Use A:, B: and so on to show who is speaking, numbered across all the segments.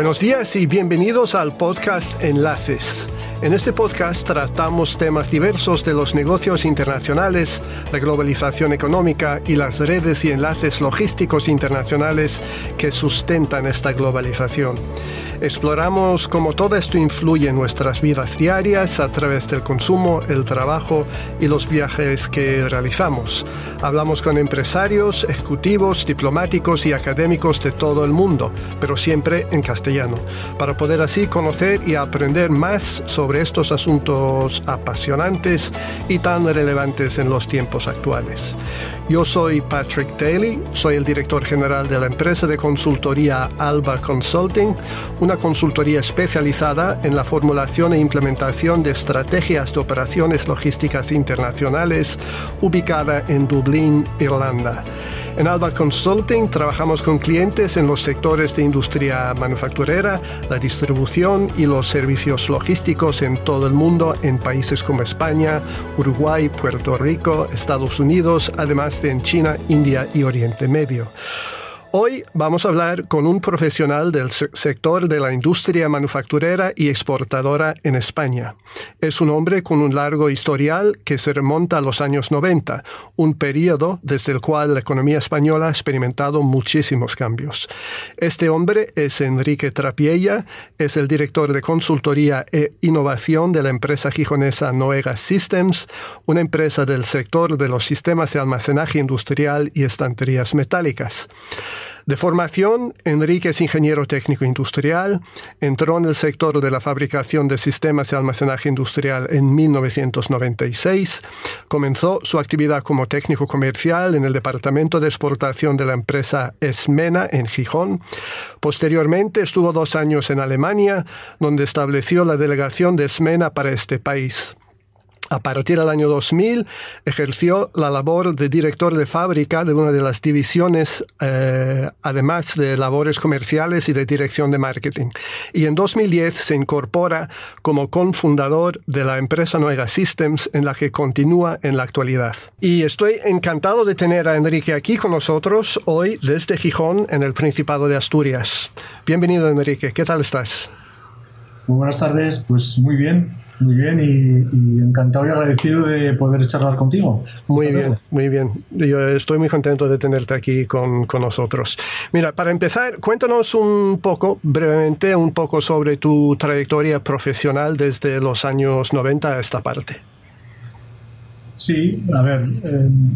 A: Buenos días y bienvenidos al podcast Enlaces. En este podcast tratamos temas diversos de los negocios internacionales, la globalización económica y las redes y enlaces logísticos internacionales que sustentan esta globalización. Exploramos cómo todo esto influye en nuestras vidas diarias a través del consumo, el trabajo y los viajes que realizamos. Hablamos con empresarios, ejecutivos, diplomáticos y académicos de todo el mundo, pero siempre en castellano, para poder así conocer y aprender más sobre estos asuntos apasionantes y tan relevantes en los tiempos actuales. Yo soy Patrick Daly, soy el director general de la empresa de consultoría Alba Consulting, una consultoría especializada en la formulación e implementación de estrategias de operaciones logísticas internacionales ubicada en Dublín, Irlanda. En Alba Consulting trabajamos con clientes en los sectores de industria manufacturera, la distribución y los servicios logísticos en todo el mundo, en países como España, Uruguay, Puerto Rico, Estados Unidos, además en China, India y Oriente Medio. Hoy vamos a hablar con un profesional del sector de la industria manufacturera y exportadora en España. Es un hombre con un largo historial que se remonta a los años 90, un periodo desde el cual la economía española ha experimentado muchísimos cambios. Este hombre es Enrique Trapiella, es el director de consultoría e innovación de la empresa gijonesa Noega Systems, una empresa del sector de los sistemas de almacenaje industrial y estanterías metálicas. De formación, Enrique es ingeniero técnico industrial, entró en el sector de la fabricación de sistemas de almacenaje industrial en 1996, comenzó su actividad como técnico comercial en el departamento de exportación de la empresa Esmena en Gijón. Posteriormente estuvo dos años en Alemania, donde estableció la delegación de Esmena para este país. A partir del año 2000 ejerció la labor de director de fábrica de una de las divisiones, eh, además de labores comerciales y de dirección de marketing. Y en 2010 se incorpora como cofundador de la empresa Noega Systems, en la que continúa en la actualidad. Y estoy encantado de tener a Enrique aquí con nosotros hoy desde Gijón, en el Principado de Asturias. Bienvenido, Enrique. ¿Qué tal estás?
B: Muy buenas tardes. Pues muy bien muy bien y, encantado y agradecido de poder charlar contigo.
A: Muy bien, muy bien. Yo estoy muy contento de tenerte aquí con, con, nosotros. Mira, para empezar, cuéntanos un poco, brevemente, un poco sobre tu trayectoria profesional desde los años 90 a esta parte.
B: Sí, a ver, em,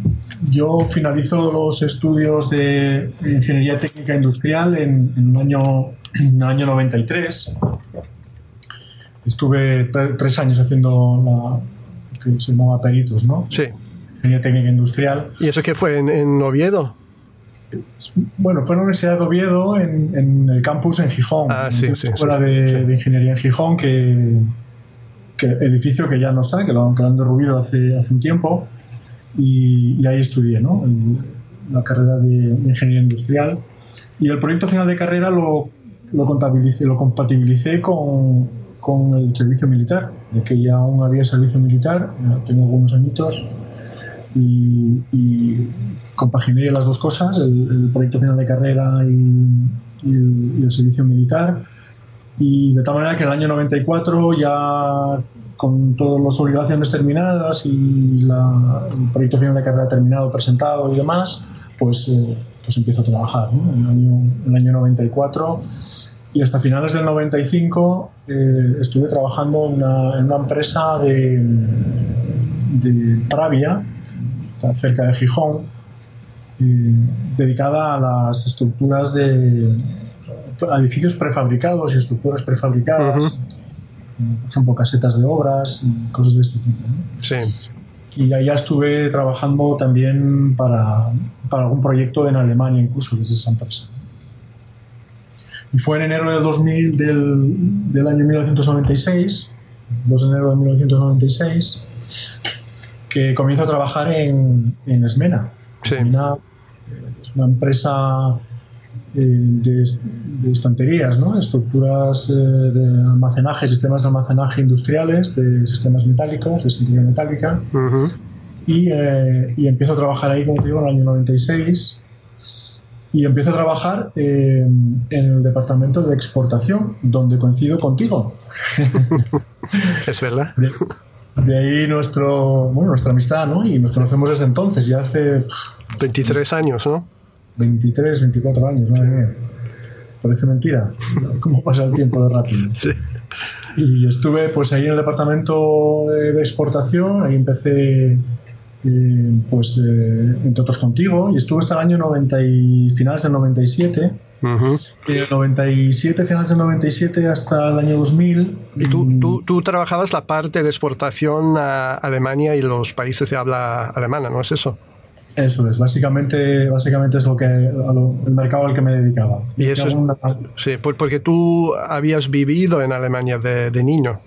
B: yo finalizo los estudios de Ingeniería Técnica Industrial en, en el año, en el año 93 Estuve tres años haciendo la que se llamaba peritos, ¿no?
A: Sí.
B: Ingeniería técnica industrial.
A: ¿Y eso qué fue? ¿En, Oviedo?
B: Bueno, fue en la Universidad de Oviedo, en, el campus en Gijón.
A: Ah, sí, sí.
B: Escuela de, Ingeniería en Gijón, que, que, edificio que ya no está, que lo, han derrubido hace, hace un tiempo. Y, ahí estudié, ¿no? la carrera de, Ingeniería Industrial. Y el proyecto final de carrera lo, lo contabilicé, lo compatibilicé con, con el servicio militar, de que ya aún había servicio militar, tengo algunos añitos y, y compaginé las dos cosas, el, proyecto final de carrera y, el, servicio militar. Y de tal manera que en el año 94 ya con todas las obligaciones terminadas y el proyecto final de carrera terminado, presentado y demás, pues, eh, pues empiezo a trabajar. En, el año, en el año 94 y hasta finales del 95 eh, estuve trabajando en una, empresa de, de Pravia, cerca de Gijón, eh, dedicada a las estructuras de edificios prefabricados y estructuras prefabricadas, por ejemplo, casetas de obras y cosas de este tipo.
A: Sí.
B: Y allá estuve trabajando también para, para algún proyecto en Alemania, incluso desde esa empresa. Y fue en enero de 2000 del, del año 1996, 2 de enero de 1996, que comienzo a trabajar en, en Esmena.
A: Sí.
B: es una empresa eh, de, de, estanterías, ¿no? estructuras eh, de almacenaje, sistemas de almacenaje industriales, de sistemas metálicos, de estantería metálica. y, eh, y, empiezo a trabajar ahí, como te digo, en el año 96 y empiezo a trabajar en el departamento de exportación, donde coincido contigo.
A: es verdad.
B: De, ahí nuestro, bueno, nuestra amistad, ¿no? Y nos conocemos desde entonces, ya hace...
A: 23 años, ¿no?
B: 23, 24 años, madre mía. Parece mentira cómo pasa el tiempo de rápido. Sí. Y estuve pues ahí en el departamento de exportación, ahí empecé pues eh, entre otros contigo, y estuve hasta el año 90 y finales del 97. Y del 97, finales del 97 hasta el año 2000.
A: ¿Y tú, mm, tú, tú, trabajabas la parte de exportación a Alemania y los países de habla alemana, ¿no es eso?
B: Eso es, básicamente, básicamente es lo que, el mercado al que me dedicaba.
A: Y eso es, sí, porque tú habías vivido en Alemania de, de niño.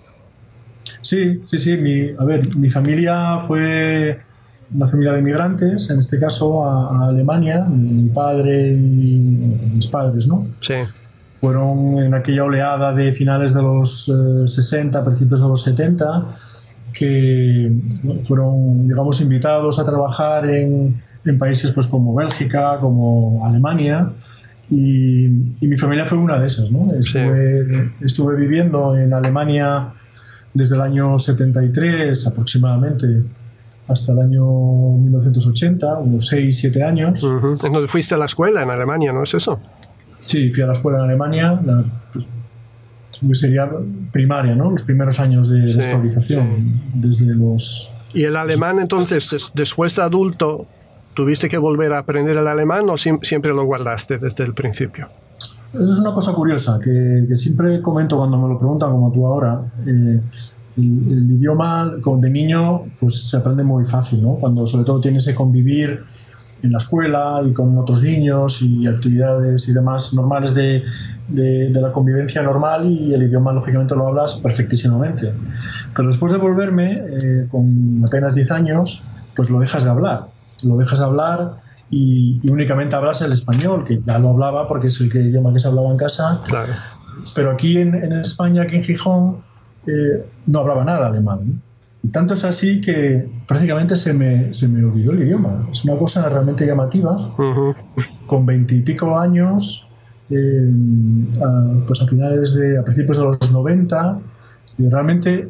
B: Sí, sí, sí. Mi, a ver, mi familia fue una familia de inmigrantes, en este caso a, Alemania, mi padre y mis padres, ¿no?
A: Sí.
B: Fueron en aquella oleada de finales de los 60, eh, principios de los 70, que fueron, digamos, invitados a trabajar en, en países pues, como Bélgica, como Alemania, y, y, mi familia fue una de esas, ¿no? Estuve, estuve viviendo en Alemania desde el año 73 aproximadamente hasta el año 1980, unos 6, 7 años.
A: Entonces fuiste a la escuela en Alemania, ¿no es eso?
B: Sí, fui a la escuela en Alemania, la, pues, sería primaria, ¿no? Los primeros años de, sí, desde los...
A: ¿Y el alemán entonces, después de adulto, tuviste que volver a aprender el alemán o siempre lo guardaste desde el principio?
B: Es una cosa curiosa que, siempre comento cuando me lo preguntan, como tú ahora. Eh, el, idioma de niño pues se aprende muy fácil, ¿no? Cuando sobre todo tienes que convivir en la escuela y con otros niños y actividades y demás normales de, de, la convivencia normal y el idioma lógicamente lo hablas perfectísimamente. Pero después de volverme, eh, con apenas 10 años, pues lo dejas de hablar. Lo dejas de hablar y, únicamente hablas el español, que ya lo hablaba porque es el idioma que se hablaba en casa.
A: Claro.
B: Pero aquí en, en España, aquí en Gijón, no hablaba nada alemán. Y tanto es así que prácticamente se me, se me olvidó el idioma. Es una cosa realmente llamativa. Con veintipico años, eh, a, pues a finales de, a principios de los 90, y realmente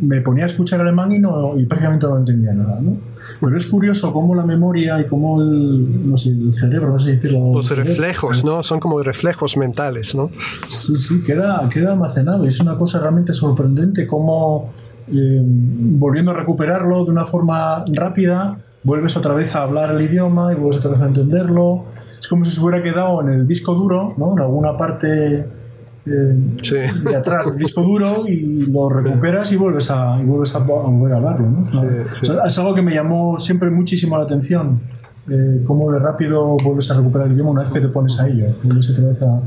B: me ponía a escuchar alemán y, no, y prácticamente no entendía nada. ¿no? Pero es curioso cómo la memoria y cómo el, no sé, el cerebro, no sé decirlo.
A: Los reflejos, ¿no? Son como reflejos mentales, ¿no?
B: Sí, sí, queda, queda almacenado. Es una cosa realmente sorprendente cómo, eh, volviendo a recuperarlo de una forma rápida, vuelves otra vez a hablar el idioma y vuelves otra vez a entenderlo. Es como si se hubiera quedado en el disco duro, ¿no? En alguna parte de atrás del disco duro y lo recuperas y vuelves a, y vuelves a, volver a hablarlo. ¿no? es algo que me llamó siempre muchísimo la atención. Eh, cómo de rápido vuelves a recuperar el idioma una vez que te pones a ello. Vuelves otra vez a,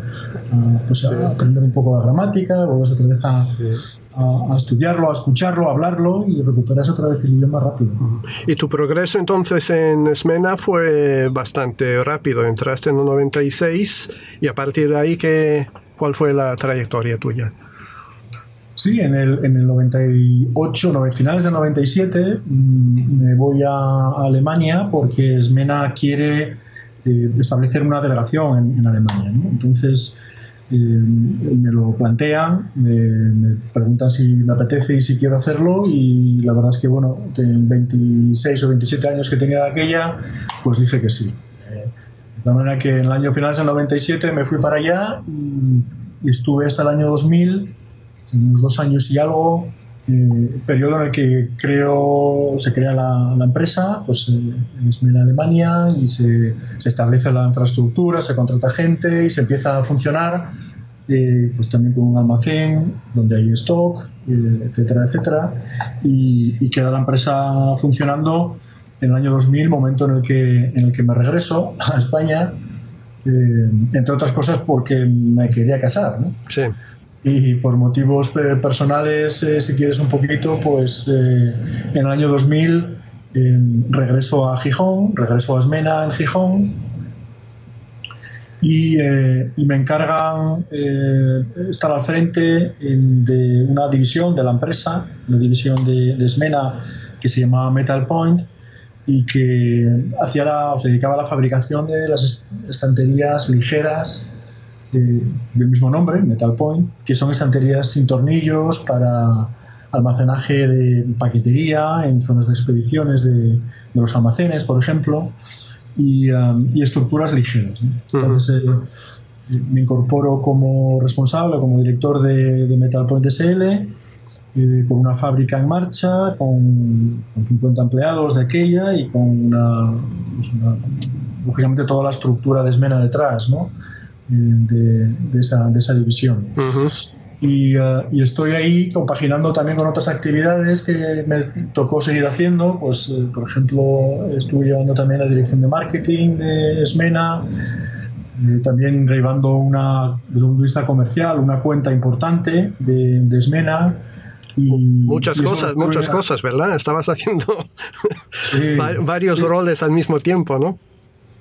B: pues a aprender un poco la gramática, vuelves otra vez a, a, estudiarlo, a escucharlo, a hablarlo y recuperas otra vez el idioma rápido.
A: Y tu progreso entonces en Smena fue bastante rápido. Entraste en el 96 y a partir de ahí que ¿Cuál fue la trayectoria tuya?
B: Sí, en el, en el 98, finales del 97, mm, me voy a Alemania porque Smena quiere eh, establecer una delegación en, Alemania. Entonces, eh, me lo plantean, me, preguntan si me apetece y si quiero hacerlo y la verdad es que, bueno, en 26 o 27 años que tenía de aquella, pues dije que sí. De manera que en el año final del 97 me fui para allá y, estuve hasta el año 2000, unos dos años y algo, eh, periodo en el que creo, se crea la, empresa, pues eh, en Alemania y se, se, establece la infraestructura, se contrata gente y se empieza a funcionar, eh, pues también con un almacén donde hay stock, eh, etcétera, etcétera, y, y queda la empresa funcionando en el año 2000, momento en el que, en el que me regreso a España, eh, entre otras cosas porque me quería casar. ¿no?
A: Sí.
B: Y por motivos eh, personales, eh, si quieres un poquito, pues en el año 2000 regreso a Gijón, regreso a Esmena en Gijón y, y me encargan estar al frente de una división de la empresa, una división de, de Esmena que se llama Metal Point y que hacía la, se dedicaba a la fabricación de las estanterías ligeras del mismo nombre, Metal Point, que son estanterías sin tornillos para almacenaje de paquetería en zonas de expediciones de, los almacenes, por ejemplo, y, um, estructuras ligeras. Entonces eh, me incorporo como responsable, como director de, de Metal Point SL eh, con una fábrica en marcha, con, 50 empleados de aquella y con pues lógicamente toda la estructura de Esmena detrás ¿no? Eh, de, esa, de, esa, división. y, uh, y, estoy ahí compaginando también con otras actividades que me tocó seguir haciendo. Pues, eh, por ejemplo, estuve llevando también la dirección de marketing de Esmena. también llevando una, desde un punto de vista comercial, una cuenta importante de, de Esmena,
A: muchas cosas, muchas cosas, ¿verdad? Estabas haciendo varios roles al mismo tiempo, ¿no?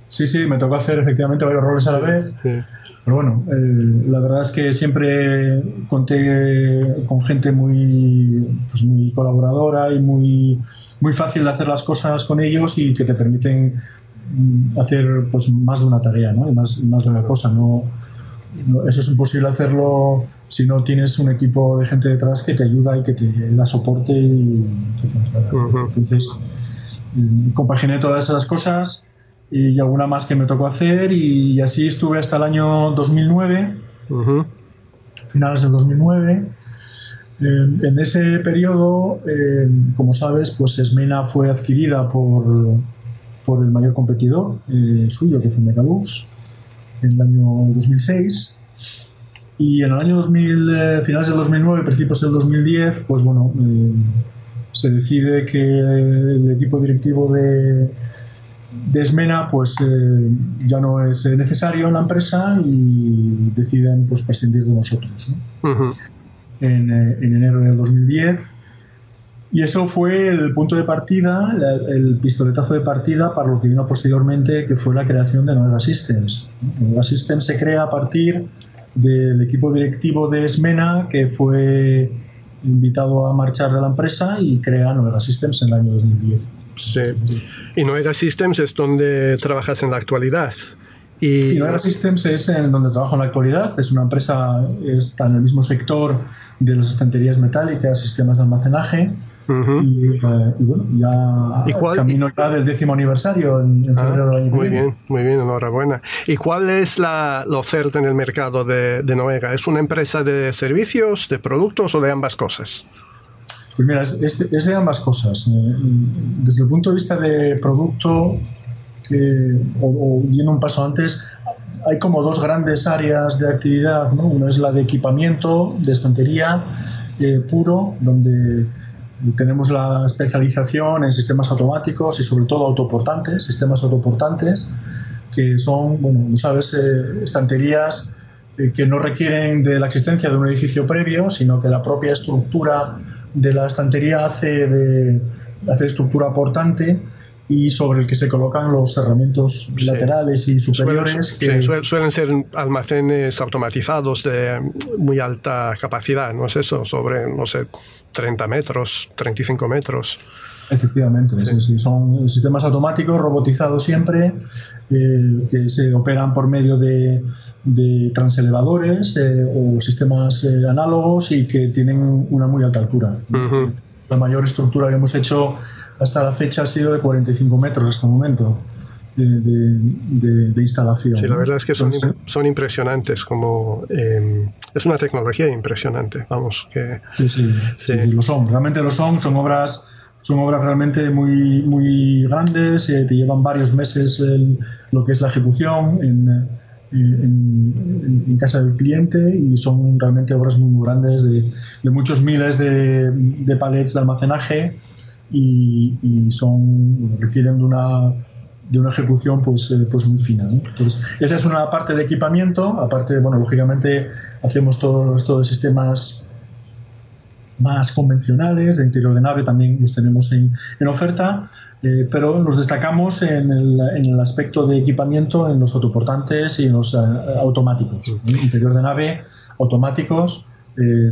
B: Sí, sí, me tocó hacer efectivamente varios roles a la vez. Pero bueno, eh, la verdad es que siempre conté con gente muy, pues muy colaboradora y muy, muy fácil de hacer las cosas con ellos y que te permiten mm, hacer pues más de una tarea, ¿no? Y más, más de una cosa, no eso es imposible hacerlo si no tienes un equipo de gente detrás que te ayuda y que te da soporte. Y, entonces, mm, compaginé todas esas cosas y alguna más que me tocó hacer y así estuve hasta el año 2009, finales del 2009. en ese periodo, como sabes, pues Esmena fue adquirida por, por el mayor competidor eh, suyo, que fue Megalux en el año 2006. Y en el año 2000, eh, finales del 2009, principios del 2010, pues bueno, eh, se decide que el equipo directivo de, de Esmena pues eh, ya no es necesario en la empresa y deciden pues prescindir de nosotros. en, en, enero del 2010 y eso fue el punto de partida, el pistoletazo de partida para lo que vino posteriormente, que fue la creación de Nueva Systems. Nueva Systems se crea a partir del equipo directivo de Esmena, que fue invitado a marchar de la empresa y crea Nueva Systems en el año 2010.
A: Sí. Y Nueva Systems es donde trabajas en la actualidad.
B: Y, Nueva Systems es en donde trabajo en la actualidad. Es una empresa, está en el mismo sector de las estanterías metálicas, sistemas de almacenaje y, bueno, ya camino ya del décimo aniversario en, ah, febrero del año
A: Muy bien, muy bien, enhorabuena. ¿Y cuál es la, oferta en el mercado de, de Noega? ¿Es una empresa de servicios, de productos o de ambas cosas?
B: Pues mira, es, de ambas cosas. Eh, desde el punto de vista de producto, eh, o, yendo un paso antes, hay como dos grandes áreas de actividad. ¿no? Una es la de equipamiento, de estantería eh, puro, donde tenemos la especialización en sistemas automáticos y sobre todo autoportantes, sistemas autoportantes, que son, bueno, sabes, eh, estanterías eh, que no requieren de la existencia de un edificio previo, sino que la propia estructura de la estantería hace de hace estructura portante y sobre el que se colocan los cerramientos laterales y superiores.
A: que... suelen ser almacenes automatizados de muy alta capacidad, ¿no es eso? Sobre, no sé, 30 metros, 35 metros.
B: Efectivamente, son sistemas automáticos, robotizados siempre, eh, que se operan por medio de, de transelevadores eh, o sistemas eh, análogos y que tienen una muy alta altura. La mayor estructura que hemos hecho hasta la fecha ha sido de 45 metros hasta el momento. De, instalación.
A: Sí, la verdad es que son, son impresionantes, como em, es una tecnología impresionante, vamos. Que,
B: sí, sí, sí, lo son, realmente lo son, son obras son obras realmente muy, muy grandes, eh, te llevan varios meses lo que es la ejecución en, en, casa del cliente y son realmente obras muy, muy grandes de, de muchos miles de, de palets de almacenaje y, son requieren de una de una ejecución pues, eh, pues muy fina. Entonces, esa es una parte de equipamiento, aparte, bueno, lógicamente hacemos todo esto de sistemas más convencionales, de interior de nave también los tenemos en, en oferta, eh, pero nos destacamos en el, en el, aspecto de equipamiento en los autoportantes y en los eh, automáticos. Interior de nave, automáticos,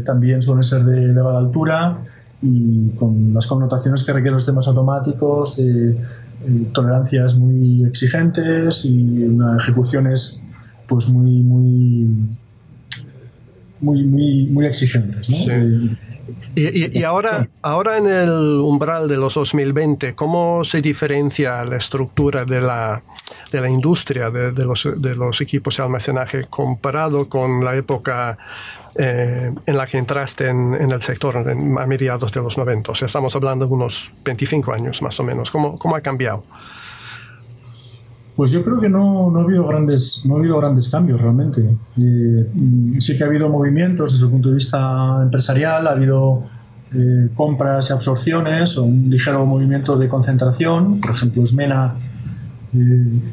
B: también suelen ser de elevada altura, y con las connotaciones que requieren los sistemas automáticos, de eh, tolerancias muy exigentes y ejecuciones pues muy muy muy muy, muy exigentes. ¿no?
A: Eh, y, ahora, ahora en el umbral de los 2020, ¿cómo se diferencia la estructura de la, de la industria de, los, de, los, equipos de almacenaje comparado con la época eh, en la que entraste en, el sector a mediados de los 90? O sea, estamos hablando de unos 25 años más o menos. ¿Cómo, cómo ha cambiado?
B: Pues yo creo que no, no, ha habido grandes, no ha habido grandes cambios realmente. Eh, sí que ha habido movimientos desde el punto de vista empresarial, ha habido eh, compras y absorciones, o un ligero movimiento de concentración. Por ejemplo, Smena, eh,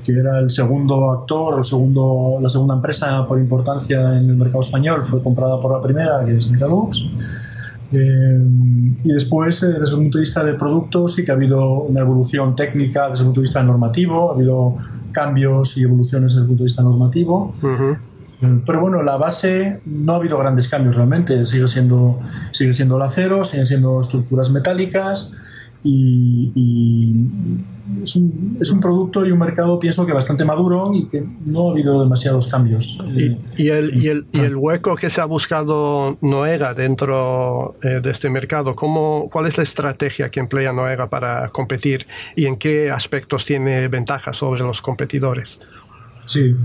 B: que era el segundo actor, el segundo, la segunda empresa por importancia en el mercado español, fue comprada por la primera, que es Micalux. Eh, y después, eh, desde el punto de vista de productos, sí que ha habido una evolución técnica desde el punto de vista normativo, ha habido cambios y evoluciones desde el punto de vista normativo. Eh, pero bueno, la base no ha habido grandes cambios realmente. Sigue siendo, sigue siendo el acero, siguen siendo estructuras metálicas y, es, un, es, un, producto y un mercado, pienso que bastante maduro y que no ha habido demasiados cambios.
A: ¿Y, el, y, el, y el, hueco que se ha buscado Noega dentro eh, de este mercado, ¿cómo, ¿cuál es la estrategia que emplea Noega para competir y en qué aspectos tiene ventaja sobre los competidores?
B: Sí,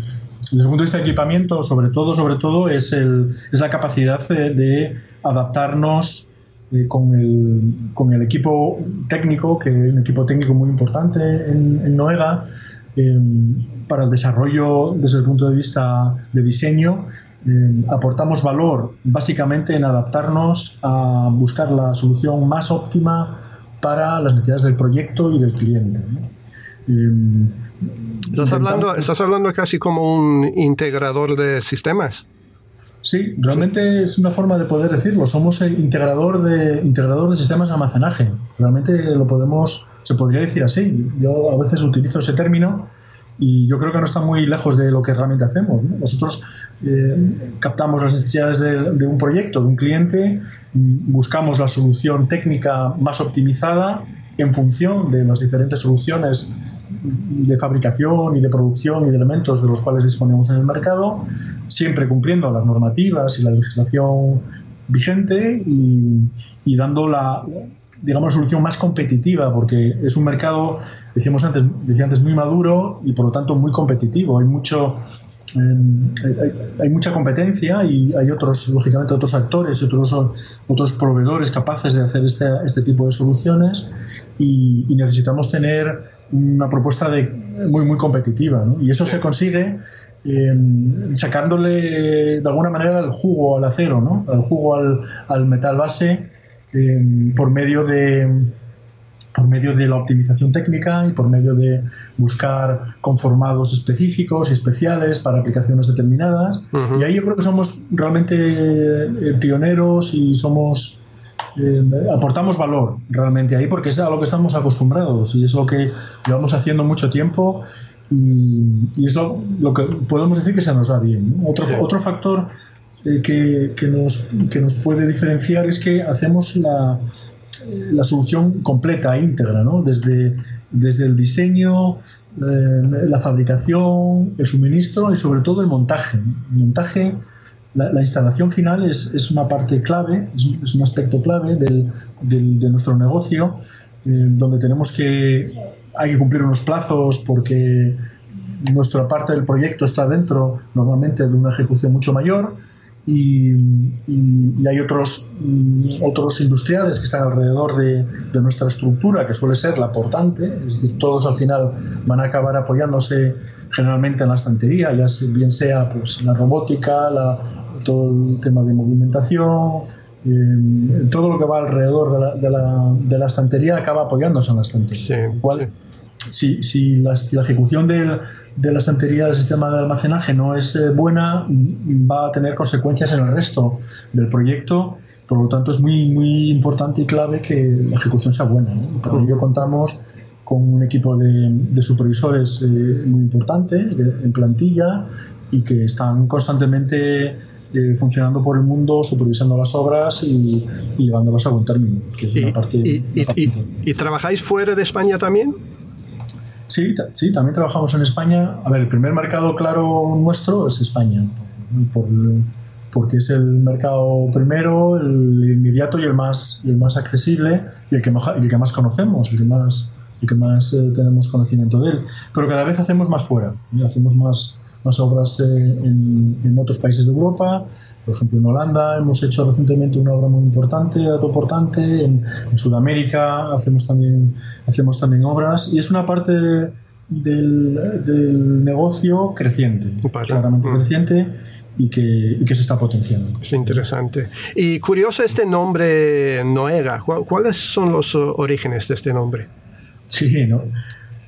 B: desde el punto de vista de equipamiento, sobre todo, sobre todo es, el, es la capacidad de adaptarnos eh, con, el, con, el, equipo técnico, que es un equipo técnico muy importante en, Noega, eh, para el desarrollo desde el punto de vista de diseño. Eh, aportamos valor básicamente en adaptarnos a buscar la solución más óptima para las necesidades del proyecto y del cliente.
A: ¿Estás, hablando, ¿Estás hablando casi como un integrador de sistemas?
B: Sí, realmente es una forma de poder decirlo. Somos el integrador de, integrador de sistemas de almacenaje. Realmente lo podemos, se podría decir así. Yo a veces utilizo ese término y yo creo que no está muy lejos de lo que realmente hacemos. Nosotros eh, captamos las necesidades de, un proyecto, de un cliente, buscamos la solución técnica más optimizada en función de las diferentes soluciones de fabricación y de producción y de elementos de los cuales disponemos en el mercado, siempre cumpliendo las normativas y la legislación vigente y, dando la digamos solución más competitiva porque es un mercado decíamos antes decía antes muy maduro y por lo tanto muy competitivo. Hay mucho em, hay, mucha competencia y hay otros lógicamente otros actores y otros otros proveedores capaces de hacer este, este tipo de soluciones y, y necesitamos tener una propuesta de, muy, muy competitiva. ¿no? Y eso se consigue em, sacándole de alguna manera el jugo al acero, ¿no? el jugo al, al metal base em, por medio de por medio de la optimización técnica y por medio de buscar conformados específicos y especiales para aplicaciones determinadas. Y ahí yo creo que somos realmente eh, pioneros y somos eh, aportamos valor realmente ahí porque es a lo que estamos acostumbrados y es lo que llevamos haciendo mucho tiempo y, es lo, que podemos decir que se nos da bien. Otro, otro factor eh, que, que, nos, que nos puede diferenciar es que hacemos la, la solución completa, íntegra, ¿no? desde, desde el diseño, eh, la fabricación, el suministro y sobre todo el montaje. El montaje la, instalación final es, es, una parte clave, es, un aspecto clave del, de nuestro negocio, eh, donde tenemos que, hay que cumplir unos plazos porque nuestra parte del proyecto está dentro normalmente de una ejecución mucho mayor y, y, hay otros, mm, otros industriales que están alrededor de, de, nuestra estructura, que suele ser la portante, es decir, todos al final van a acabar apoyándose generalmente en la estantería, ya bien sea pues, la robótica, la, todo el tema de movimentación, eh, todo lo que va alrededor de la, de, la, de la, estantería acaba apoyándose en la estantería. Si, si, la, ejecución de, de, la estantería del sistema de almacenaje no es eh, buena, va a tener consecuencias en el resto del proyecto. Por lo tanto, es muy, muy importante y clave que la ejecución sea buena. ¿no? ello contamos con un equipo de, de supervisores eh, muy importante en plantilla y que están constantemente eh, funcionando por el mundo, supervisando las obras y, llevándolas a buen término, que es
A: y,
B: una parte,
A: y, trabajáis fuera de España también?
B: Sí, sí, también trabajamos en España. A ver, el primer mercado claro nuestro es España, porque es el mercado primero, el inmediato y el más, el más accesible y el que, el que más conocemos, el que más, el que más eh, tenemos conocimiento de él. Pero cada vez hacemos más fuera, hacemos más, más obras eh, en, otros países de Europa. Por ejemplo, en Holanda hemos hecho recientemente una obra muy importante, autoportante. En, en Sudamérica hacemos también, hacemos también obras. Y es una parte del, del negocio creciente, claramente mm. creciente. Y que, y que, se está potenciando.
A: Es interesante. Y curioso este nombre Noega. ¿Cuáles son los orígenes de este nombre?
B: Sí, ¿no?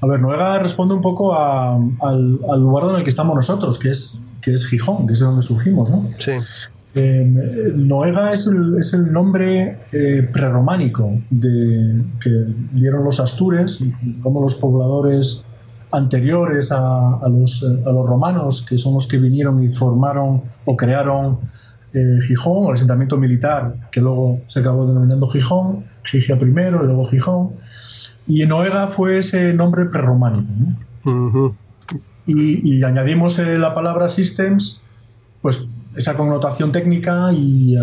B: A ver, Noega responde un poco al, lugar en el que estamos nosotros, que es, que es Gijón, que es de donde surgimos, ¿no?
A: Sí.
B: Eh, Noega es el, es el nombre eh, prerrománico de, que dieron los astures, como los pobladores anteriores a, a, los, a, los, romanos, que son los que vinieron y formaron o crearon eh, Gijón, el asentamiento militar, que luego se acabó denominando Gijón, Gigia primero y luego Gijón. Y Noega fue ese nombre prerrománico. Y, añadimos eh, la palabra systems, pues esa connotación técnica y,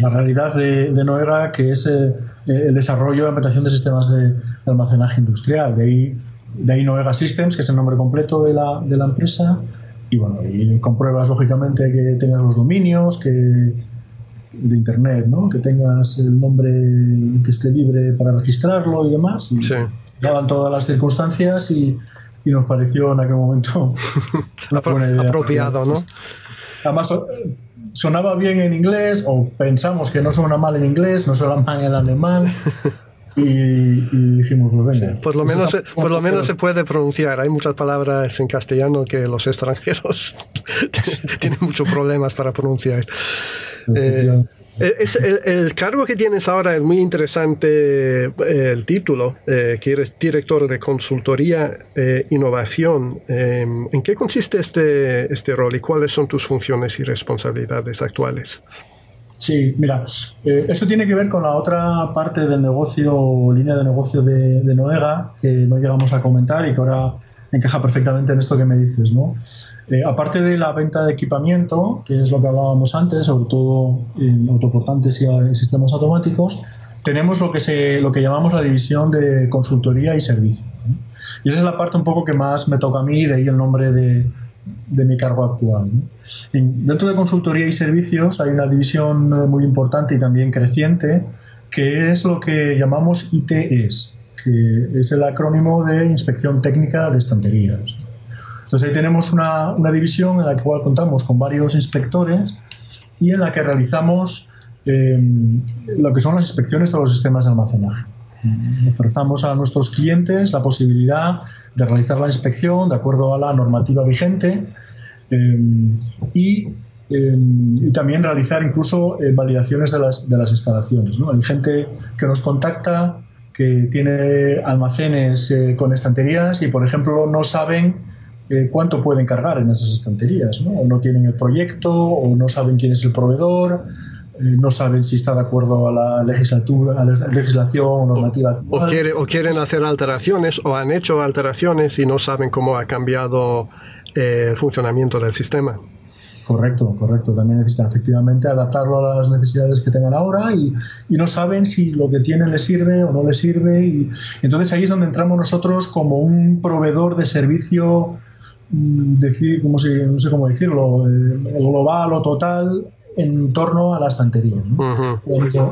B: la realidad de, Noega, que es eh, el desarrollo y implementación de sistemas de, almacenaje industrial. De ahí, de ahí Noega Systems, que es el nombre completo de la, de la empresa. Y bueno, y compruebas lógicamente que tengas los dominios, que de internet, ¿no? Que tengas el nombre que esté libre para registrarlo y demás. Y
A: sí.
B: Daban todas las circunstancias y, y, nos pareció en aquel momento
A: una buena idea. Apropiado, ¿no?
B: Además, sonaba bien en inglés, o pensamos que no suena mal en inglés, no suena mal en alemán. Y, dijimos, pues venga.
A: por lo menos, se, por lo menos se puede pronunciar. Hay muchas palabras en castellano que los extranjeros tienen muchos problemas para pronunciar. Eh, es, el, cargo que tienes ahora es muy interesante, eh, el título, eh, que eres director de consultoría e innovación. ¿En qué consiste este, este rol y cuáles son tus funciones y responsabilidades actuales?
B: Sí, mira, eso tiene que ver con la otra parte del negocio, línea de negocio de, de Noega, que no llegamos a comentar y que ahora encaja perfectamente en esto que me dices, ¿no? Eh, aparte de la venta de equipamiento, que es lo que hablábamos antes, sobre todo en autoportantes y sistemas automáticos, tenemos lo que, se, lo que llamamos la división de consultoría y servicios. Y esa es la parte un poco que más me toca a mí, de ahí el nombre de, de mi cargo actual. dentro de consultoría y servicios hay una división eh, muy importante y también creciente, que es lo que llamamos ITS, que es el acrónimo de Inspección Técnica de Estanterías. Entonces ahí tenemos una, una división en la cual contamos con varios inspectores y en la que realizamos eh, lo que son las inspecciones de los sistemas de almacenaje. Ofrecemos a nuestros clientes la posibilidad de realizar la inspección de acuerdo a la normativa vigente eh, y, eh, y, también realizar incluso validaciones de las, de las instalaciones. Hay gente que nos contacta que tiene almacenes eh, con estanterías y, por ejemplo, no saben eh, cuánto pueden cargar en esas estanterías, ¿no? O no tienen el proyecto, o no saben quién es el proveedor, eh, no saben si está de acuerdo a la, legislatura, a la legislación o normativa.
A: O, o, quieren hacer alteraciones o han hecho alteraciones y no saben cómo ha cambiado el funcionamiento del sistema.
B: Correcto, correcto. También necesitan efectivamente adaptarlo a las necesidades que tengan ahora y, no saben si lo que tienen les sirve o no les sirve. Y, entonces ahí es donde entramos nosotros como un proveedor de servicio, mm, decir, no sé cómo decirlo, eh, global o total en torno a la estantería.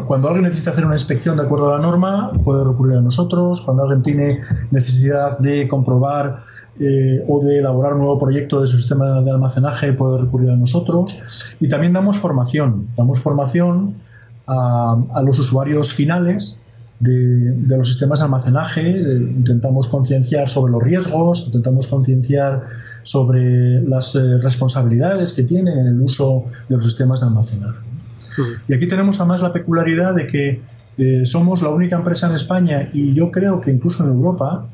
B: cuando, alguien necesita hacer una inspección de acuerdo a la norma, puede recurrir a nosotros. Cuando alguien tiene necesidad de comprobar eh, o de elaborar un nuevo proyecto de su sistema de almacenaje puede recurrir a nosotros. Y también damos formación, damos formación a, los usuarios finales de, los sistemas de almacenaje, intentamos concienciar sobre los riesgos, intentamos concienciar sobre las eh, responsabilidades que tienen en el uso de los sistemas de almacenaje. Y aquí tenemos además la peculiaridad de que eh, somos la única empresa en España y yo creo que incluso en Europa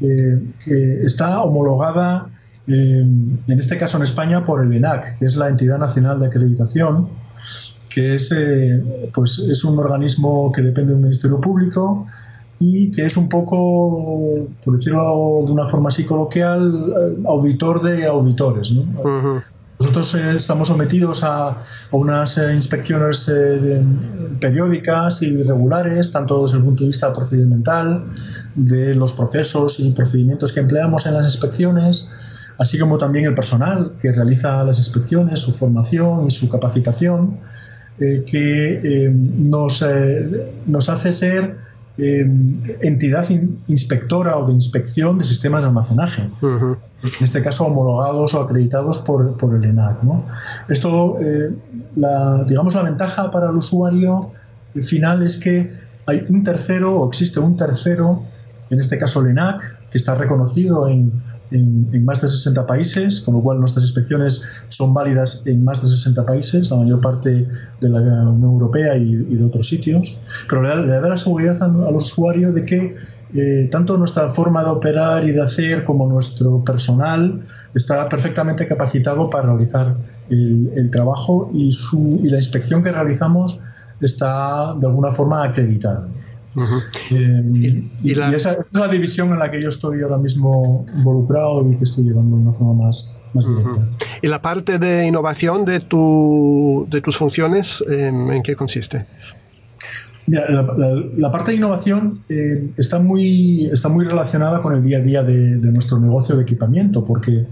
B: que está homologada en este caso en España por el ENAC, que es la Entidad Nacional de Acreditación, que es, pues, es un organismo que depende del Ministerio Público y que es un poco, por decirlo de una forma así coloquial, auditor de auditores. ¿no? Nosotros eh, estamos sometidos a, unas eh, inspecciones eh, periódicas y regulares, tanto desde el punto de vista procedimental, de los procesos y procedimientos que empleamos en las inspecciones, así como también el personal que realiza las inspecciones, su formación y su capacitación, que nos, nos hace ser entidad inspectora o de inspección de sistemas de almacenaje en este caso homologados o acreditados por, por el ENAC. ¿no? Esto, eh, la, digamos, la ventaja para el usuario final es que hay un tercero o existe un tercero, en este caso el ENAC, que está reconocido en, en, más de 60 países, con lo cual nuestras inspecciones son válidas en más de 60 países, la mayor parte de la Unión Europea y, de otros sitios, pero le da, la seguridad al, usuario de que eh, tanto nuestra forma de operar y de hacer como nuestro personal está perfectamente capacitado para realizar el, trabajo y, su, y la inspección que realizamos está de alguna forma acreditada. Eh, y, esa, es la división en la que yo estoy ahora mismo involucrado y que estoy llevando de una forma más, más directa.
A: ¿Y la parte de innovación de, tu, de tus funciones, en qué consiste?
B: la, parte de innovación eh, está, muy, está muy relacionada con el día a día de, nuestro negocio de equipamiento, porque,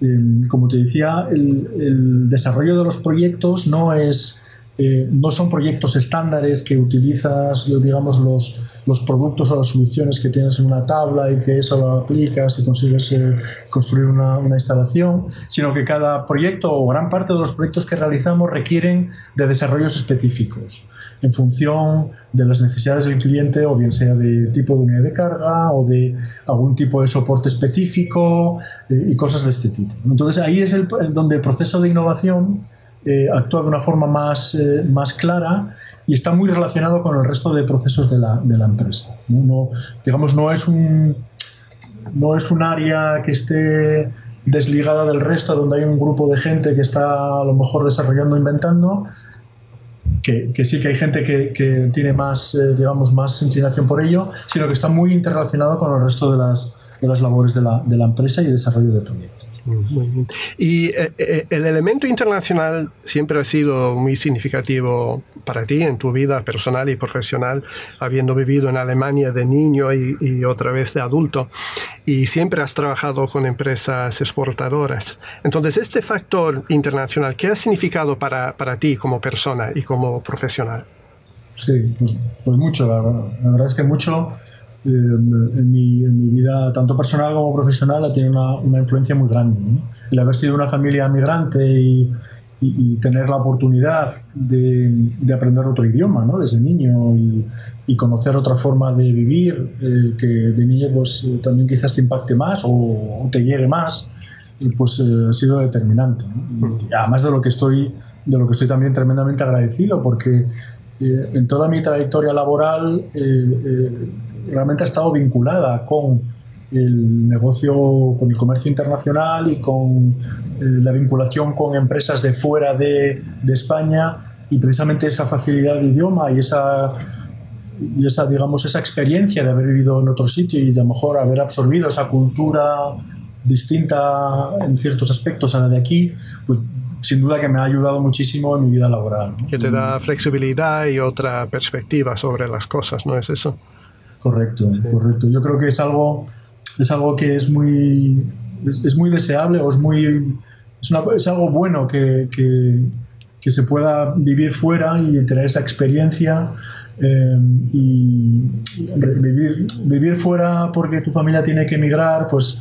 B: eh, como te decía, el, desarrollo de los proyectos no es eh, no son proyectos estándares que utilizas, digamos, los, los productos o las soluciones que tienes en una tabla y que eso lo aplicas y consigues eh, construir una, una, instalación, sino que cada proyecto o gran parte de los proyectos que realizamos requieren de desarrollos específicos en función de las necesidades del cliente o bien sea de tipo de unidad de carga o de algún tipo de soporte específico eh, y cosas de este tipo. Entonces ahí es donde el proceso de innovación eh, actúa de una forma más, eh, más clara y está muy relacionado con el resto de procesos de la, de la empresa. ¿no? digamos, no es, un, no es un área que esté desligada del resto, donde hay un grupo de gente que está a lo mejor desarrollando, inventando, que, que, sí que hay gente que, que tiene más, eh, digamos, más inclinación por ello, sino que está muy interrelacionado con el resto de las, de las labores de la, de la empresa y desarrollo de proyectos.
A: Y eh, eh, el elemento internacional siempre ha sido muy significativo para ti en tu vida personal y profesional, habiendo vivido en Alemania de niño y, otra vez de adulto, y siempre has trabajado con empresas exportadoras. Entonces, este factor internacional, ¿qué ha significado para, para ti como persona y como profesional?
B: Sí, pues, pues mucho, la verdad es que mucho en, mi, vida, tanto personal como profesional, ha tenido una, influencia muy grande. El haber sido una familia migrante y, tener la oportunidad de, aprender otro idioma ¿no? desde niño y, conocer otra forma de vivir, eh, que de niño pues, también quizás te impacte más o, te llegue más, pues eh, ha sido determinante. Y además de lo que estoy de lo que estoy también tremendamente agradecido porque eh, en toda mi trayectoria laboral realmente ha estado vinculada con el negocio, con el comercio internacional y con eh, la vinculación con empresas de fuera de, de, España y precisamente esa facilidad de idioma y esa y esa digamos esa experiencia de haber vivido en otro sitio y de a lo mejor haber absorbido esa cultura distinta en ciertos aspectos a la de aquí pues sin duda que me ha ayudado muchísimo en mi vida laboral
A: que te da flexibilidad y otra perspectiva sobre las cosas no es eso
B: Correcto, correcto. Yo creo que es algo, es algo que es muy, es, muy deseable o es muy, es, es algo bueno que, que, se pueda vivir fuera y tener esa experiencia eh, y vivir, vivir fuera porque tu familia tiene que emigrar, pues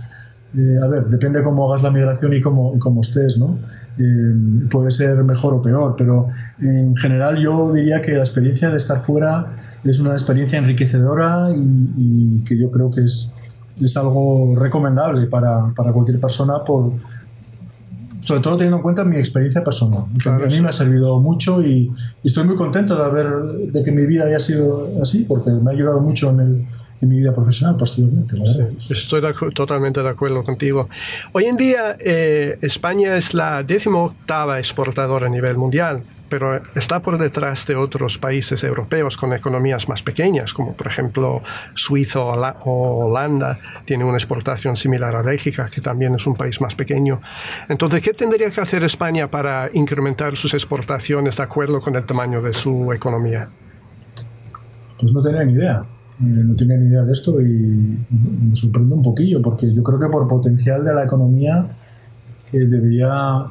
B: eh, a ver, depende cómo hagas la migración y cómo, cómo estés, ¿no? Eh, puede ser mejor o peor, pero en general yo diría que la experiencia de estar fuera es una experiencia enriquecedora y, que yo creo que es, es algo recomendable para, para, cualquier persona, por, sobre todo teniendo en cuenta mi experiencia personal. a mí me ha servido mucho y, estoy muy contento de, haber, de que mi vida haya sido así, porque me ha ayudado mucho en el, en mi vida profesional posteriormente.
A: estoy totalmente de acuerdo contigo. Hoy en día eh, España es la décima octava exportadora a nivel mundial, pero está por detrás de otros países europeos con economías más pequeñas, como por ejemplo Suiza o Holanda, tiene una exportación similar a Bélgica, que también es un país más pequeño. Entonces, ¿qué tendría que hacer España para incrementar sus exportaciones de acuerdo con el tamaño de su economía?
B: Pues no tenía ni idea. Eh, no tenía ni idea de esto y me sorprende un poquillo, porque yo creo que por potencial de la economía eh, debería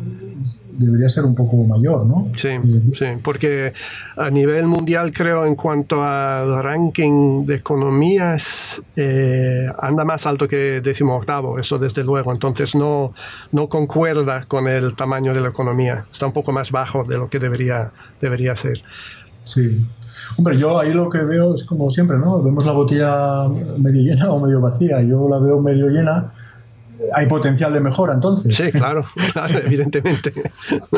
B: debería ser un poco mayor, ¿no?
A: Sí, eh, sí, porque a nivel mundial creo en cuanto al ranking de economías anda más alto que décimo octavo, eso desde luego, entonces no, no concuerda con el tamaño de la economía, está un poco más bajo de lo que debería, debería ser.
B: Sí, Hombre, yo ahí lo que veo es como siempre, ¿no? Vemos la botella medio llena o medio vacía. Yo la veo medio llena. Hay potencial de mejora, entonces.
A: Sí, claro, evidentemente.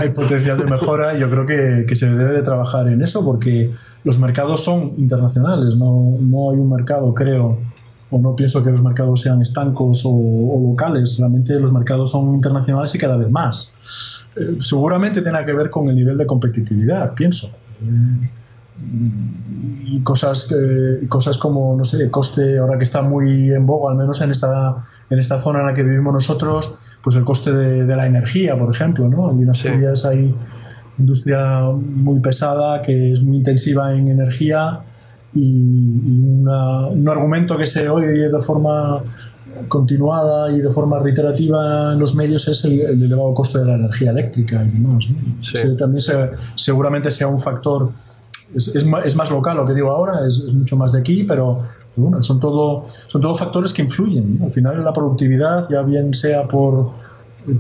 B: Hay potencial de mejora y yo creo que, se debe de trabajar en eso porque los mercados son internacionales. No, no hay un mercado, creo, o no pienso que los mercados sean estancos o, locales. Realmente los mercados son internacionales y cada vez más. Eh, seguramente tenga que ver con el nivel de competitividad, pienso y cosas, cosas como, no sé, coste, ahora que está muy en boga, al menos en esta, en esta zona en la que vivimos nosotros, pues el coste de, la energía, por ejemplo, ¿no? Hay unas hay industria muy pesada que es muy intensiva en energía y, un argumento que se oye de forma continuada y de forma reiterativa en los medios es el, elevado coste de la energía eléctrica y demás. también seguramente sea un factor es, es, más local lo que digo ahora, es, mucho más de aquí, pero bueno, son todo, son todo factores que influyen. Al final la productividad, ya bien sea por,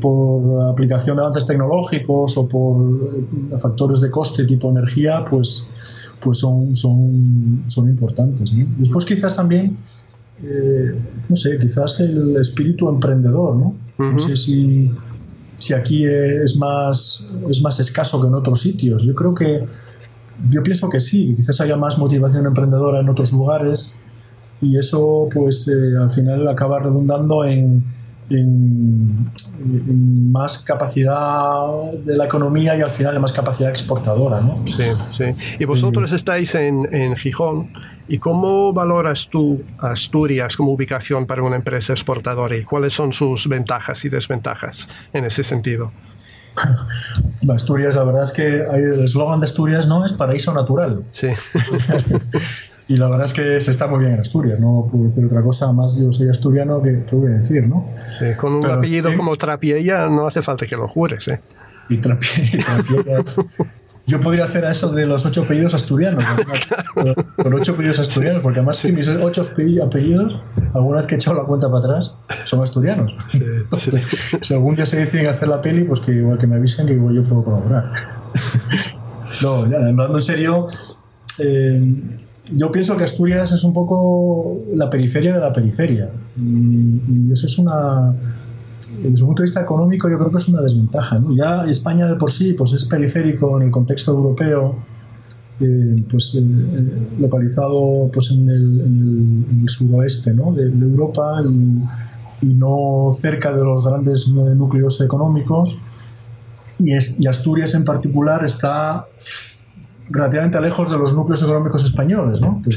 B: por aplicación de avances tecnológicos o por eh, factores de coste tipo energía, pues, pues son, son, son importantes. Después quizás también, eh, no sé, quizás el espíritu emprendedor, ¿no? No sé si, si aquí es más, es más escaso que en otros sitios. Yo creo que yo pienso que sí, quizás haya más motivación emprendedora en otros lugares y eso pues eh, al final acaba redundando en, más capacidad de la economía y al final en más capacidad exportadora. ¿no?
A: Sí, sí. Y vosotros estáis en, en Gijón. ¿Y cómo valoras tú Asturias como ubicación para una empresa exportadora y cuáles son sus ventajas y desventajas en ese sentido?
B: Asturias, la verdad es que el eslogan de Asturias no es paraíso natural.
A: Sí.
B: y la verdad es que se está muy bien en Asturias, no puedo decir otra cosa más, yo soy asturiano que voy a decir, ¿no?
A: Sí, con un apellido como Trapiella no hace falta que lo jures, ¿eh?
B: Y, Trapiella yo podría hacer eso de los ocho apellidos asturianos, con ocho apellidos asturianos, porque además mis ocho apellidos, alguna vez que he echado la cuenta para atrás, son asturianos. si algún día se deciden hacer la peli, pues que igual que me avisen que igual yo puedo colaborar. no, ya, hablando en serio, eh, yo pienso que Asturias es un poco la periferia de la periferia. y eso es una desde un punto de vista económico yo creo que es una desventaja. Ya España de por sí pues es periférico en el contexto europeo, eh, pues eh, eh, localizado pues en el, suroeste de, Europa y, no cerca de los grandes núcleos económicos. Y, y Asturias en particular está relativamente lejos de los núcleos económicos españoles, ¿no? Pues,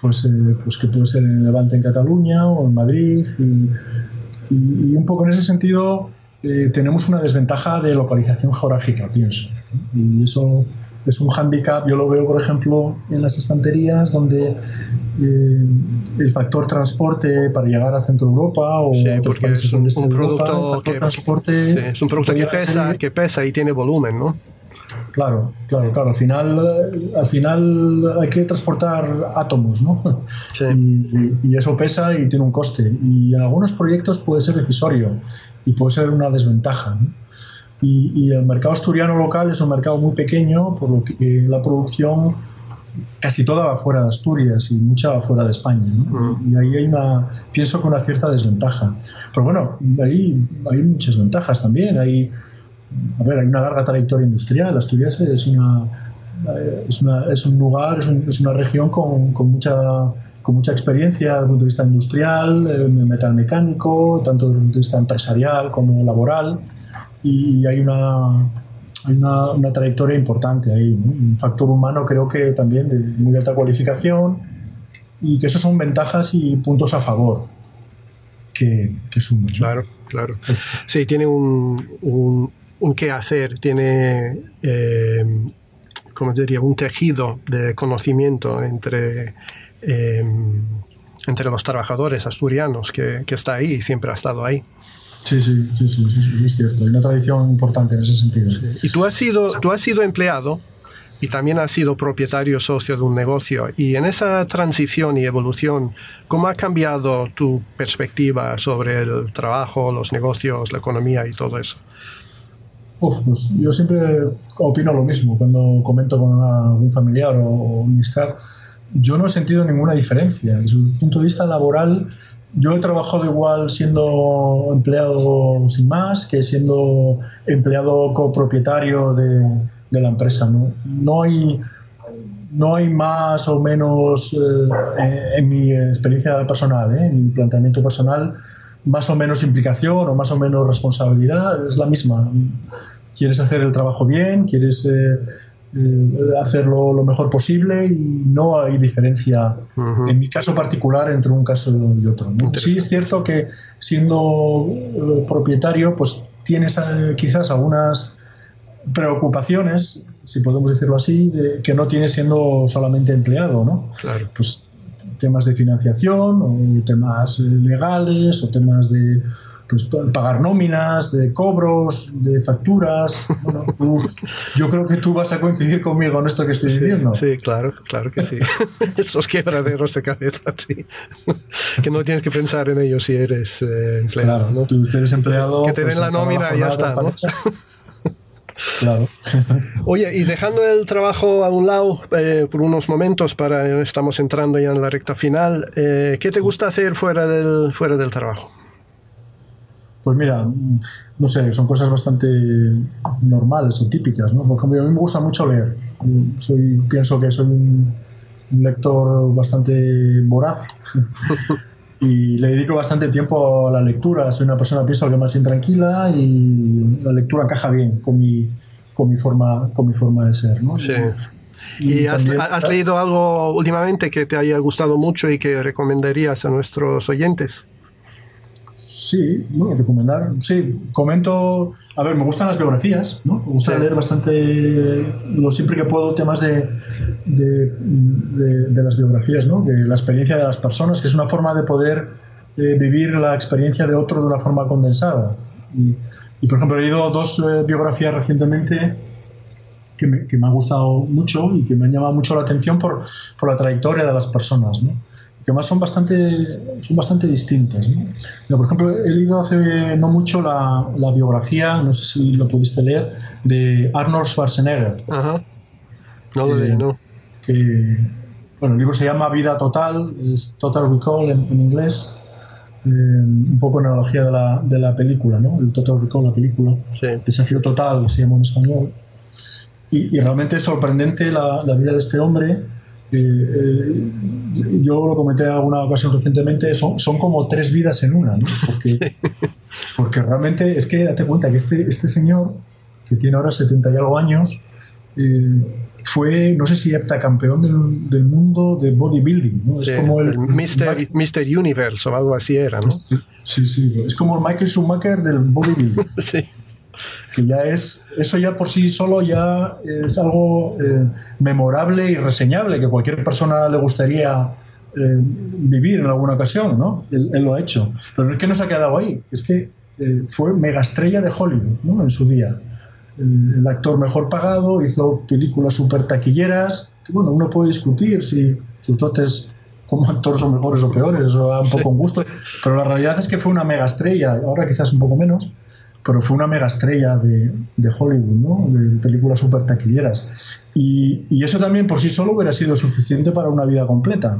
B: pues, pues, que puede ser en Levante en Cataluña o en Madrid y, y, un poco en ese sentido eh, tenemos una desventaja de localización geográfica, pienso. Y eso es un hándicap, yo lo veo, por ejemplo, en las estanterías, donde eh, el factor transporte para llegar a Centro Europa o
A: sí, porque es un, producto que, transporte, es un producto que pesa, que pesa y tiene volumen, ¿no?
B: Claro, claro, claro. Al final, eh, al final hay que transportar átomos, ¿no? Y, eso pesa y tiene un coste. Y en algunos proyectos puede ser decisorio y puede ser una desventaja. Y, el mercado asturiano local es un mercado muy pequeño, por lo que la producción casi toda va fuera de Asturias y mucha va fuera de España. Mm. Y ahí hay una, pienso que una cierta desventaja. Pero bueno, ahí hay muchas ventajas también. Hay a ver, hay una larga trayectoria industrial. Asturias es una, es, una, es un lugar, es, una región con, con, mucha con mucha experiencia desde el punto de vista industrial, eh, metalmecánico, tanto desde el punto de vista empresarial como laboral, y hay una, hay una, trayectoria importante ahí, un factor humano creo que también de muy alta cualificación, y que eso son ventajas y puntos a favor que, que suman.
A: Claro, claro. Sí, tiene un, un, qué hacer, tiene... Eh, como diría, un tejido de conocimiento entre, em, entre los trabajadores asturianos que, que, está ahí y siempre ha estado ahí.
B: Sí, sí, sí, sí, sí, es cierto. Hay una tradición importante en ese sentido.
A: Y tú has, sido, tú has sido empleado y también has sido propietario socio de un negocio. Y en esa transición y evolución, ¿cómo ha cambiado tu perspectiva sobre el trabajo, los negocios, la economía y todo eso?
B: Pues yo siempre opino lo mismo cuando comento con algún familiar o, un amistad. Yo no he sentido ninguna diferencia. Desde el punto de vista laboral, yo he trabajado igual siendo empleado sin más que siendo empleado copropietario de, de la empresa. ¿no? no hay no hay más o menos eh, en, mi experiencia personal, ¿eh? en mi planteamiento personal, más o menos implicación o más o menos responsabilidad, es la misma quieres hacer el trabajo bien, quieres eh, eh, hacerlo lo mejor posible y no hay diferencia en mi caso particular entre un caso y otro. Sí es cierto que siendo eh, propietario pues tienes quizás algunas preocupaciones, si podemos decirlo así, que no tienes siendo solamente empleado, ¿no?
A: Claro.
B: Pues temas de financiación o temas legales o temas de pues, pagar nóminas, de cobros, de facturas. Bueno, yo creo que tú vas a coincidir conmigo en esto que estoy diciendo.
A: Sí, claro, claro que sí. Esos quebraderos de cabeza, sí. que no tienes que pensar en ellos si eres eh, empleado.
B: Claro, tú eres empleado.
A: Que te den pues, la nómina y ya está, ¿no?
B: Claro.
A: Oye, y dejando el trabajo a un lado eh, por unos momentos, para estamos entrando ya en la recta final, eh, ¿qué te gusta hacer fuera del, fuera del trabajo?
B: Pues mira, no sé, son cosas bastante normales o típicas, ¿no? Por ejemplo, a mí me gusta mucho leer. Soy, pienso que soy un, lector bastante voraz y le dedico bastante tiempo a la lectura. Soy una persona, pienso, que más bien tranquila y la lectura encaja bien con mi, con mi, forma, con mi forma de ser, ¿no?
A: Sí. ¿Y, has, has, leído algo últimamente que te haya gustado mucho y que recomendarías a nuestros oyentes?
B: Sí, bueno, recomendar. Sí, comento. A ver, me gustan las biografías, ¿no? Me gusta leer bastante, lo siempre que puedo, temas de, de, las biografías, ¿no? De la experiencia de las personas, que es una forma de poder eh, vivir la experiencia de otro de una forma condensada. Y, por ejemplo, he leído dos eh, biografías recientemente que me, que me, han gustado mucho y que me han llamado mucho la atención por, por la trayectoria de las personas, ¿no? Que además son bastante, son bastante distintas. por ejemplo, he leído hace no mucho la, la, biografía, no sé si lo pudiste leer, de Arnold Schwarzenegger.
A: Ajá. No lo leí, eh, no.
B: Que, bueno, el libro se llama Vida Total, es Total Recall en, inglés. Eh, un poco en analogía de la, de la película, ¿no? El Total Recall, la película.
A: Sí.
B: Desafío Total, se llama en español. Y, y realmente es sorprendente la, la vida de este hombre eh, yo lo comenté en alguna ocasión recientemente, son, son como tres vidas en una, porque, porque realmente es que date cuenta que este, este señor, que tiene ahora 70 y algo años, eh, fue, no sé si heptacampeón del, del mundo de bodybuilding. ¿no?
A: Es como el, Mr. Universe o algo así era, ¿no?
B: Sí, sí, es como el Michael Schumacher del bodybuilding.
A: sí
B: que ya es, eso ya por sí solo ya es algo eh, memorable y reseñable, que cualquier persona le gustaría eh, vivir en alguna ocasión, ¿no? Él, lo ha hecho. Pero es que no se ha quedado ahí, es que eh, fue mega estrella de Hollywood, ¿no? En su día. El, actor mejor pagado, hizo películas súper taquilleras, que bueno, uno puede discutir si sus dotes como actor son mejores o peores, eso da un poco un gusto, pero la realidad es que fue una mega estrella, ahora quizás un poco menos, pero fue una mega estrella de, de Hollywood, ¿no? de películas súper taquilleras. Y, y, eso también por sí solo hubiera sido suficiente para una vida completa.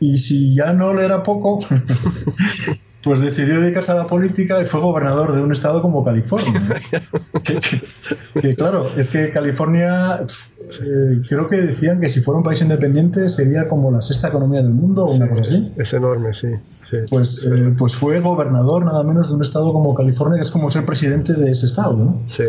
B: Y si ya no le era poco, pues decidió dedicarse a la política y fue gobernador de un estado como California. que, claro, es que California, eh, creo que decían que si fuera un país independiente sería como la sexta economía del mundo o una cosa así.
A: Es enorme, sí.
B: pues, eh, pues fue gobernador nada menos de un estado como California, que es como ser presidente de ese estado, ¿no?
A: Sí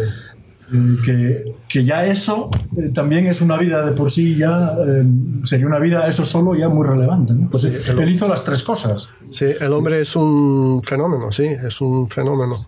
B: que, que, ya eso eh, también es una vida de por sí, ya eh, sería una vida eso solo ya muy relevante. Pues él hizo las tres cosas.
A: Sí, el hombre es un fenómeno, sí, es un fenómeno.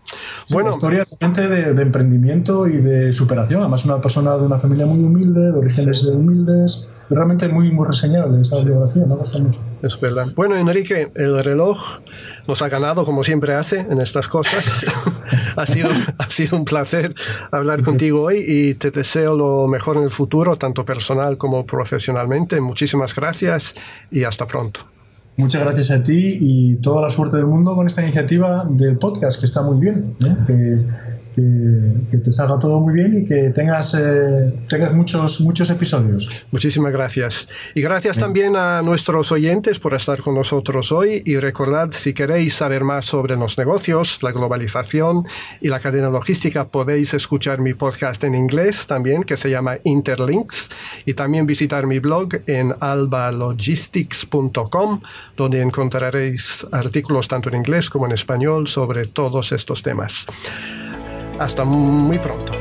B: bueno, una historia de, de, emprendimiento y de superación. Además, una persona de una familia muy humilde, de orígenes humildes realmente muy, muy reseñable esa biografía, me gusta mucho.
A: Es verdad. Bueno, Enrique, el reloj nos ha ganado como siempre hace en estas cosas. ha, sido, ha sido un placer hablar contigo hoy y te deseo lo mejor en el futuro, tanto personal como profesionalmente. Muchísimas gracias y hasta pronto.
B: Muchas gracias a ti y toda la suerte del mundo con esta iniciativa del podcast, que está muy bien. ¿eh? que, te salga todo muy bien y que tengas, eh, tengas muchos, muchos episodios.
A: Muchísimas gracias. Y gracias también a nuestros oyentes por estar con nosotros hoy y recordad, si queréis saber más sobre los negocios, la globalización y la cadena logística, podéis escuchar mi podcast en inglés también, que se llama Interlinks, y también visitar mi blog en albalogistics.com, donde encontraréis artículos tanto en inglés como en español sobre todos estos temas. Hasta muy pronto.